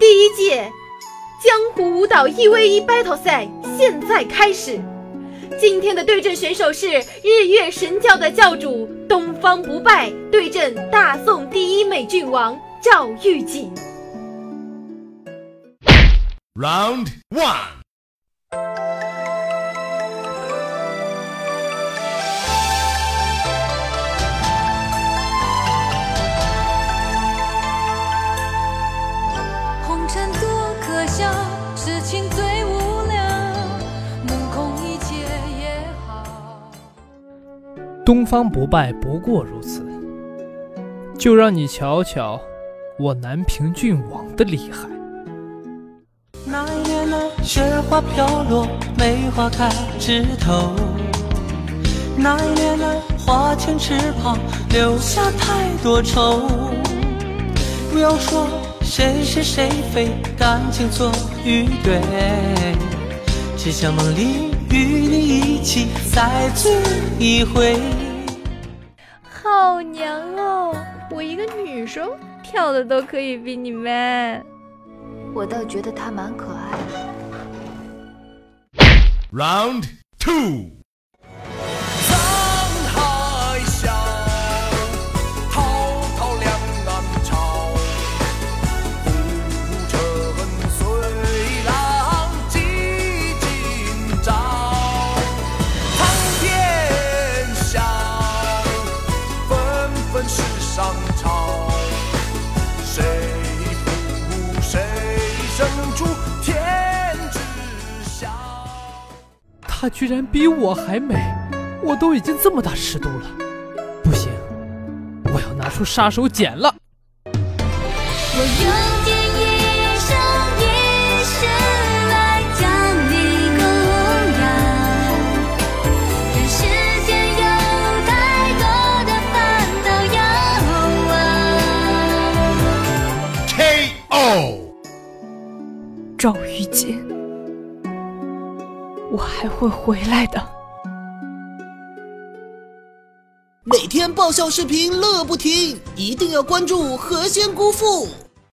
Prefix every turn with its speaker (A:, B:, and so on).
A: 第一届江湖舞蹈一 v 一 battle 赛现在开始。今天的对阵选手是日月神教的教主东方不败对阵大宋第一美郡王赵玉锦。
B: Round one.
C: 东方不败不过如此，就让你瞧瞧我南平郡王的厉害。
D: 那一年呢，雪花飘落，梅花开枝头。那一年呢，花前池旁，留下太多愁。不要说谁是谁非，感情错与对，只想梦里与你一起再醉一回。
E: 好娘哦！我一个女生跳的都可以比你 man。
F: 我倒觉得他蛮可爱
B: 的。Round two。
G: 上场。谁负谁？生出天知晓。
C: 她居然比我还美，我都已经这么大尺度了，不行，我要拿出杀手锏了。
H: 我
B: 哦。
E: 赵玉洁，我还会回来的。
I: 每天爆笑视频乐不停，一定要关注何仙姑父。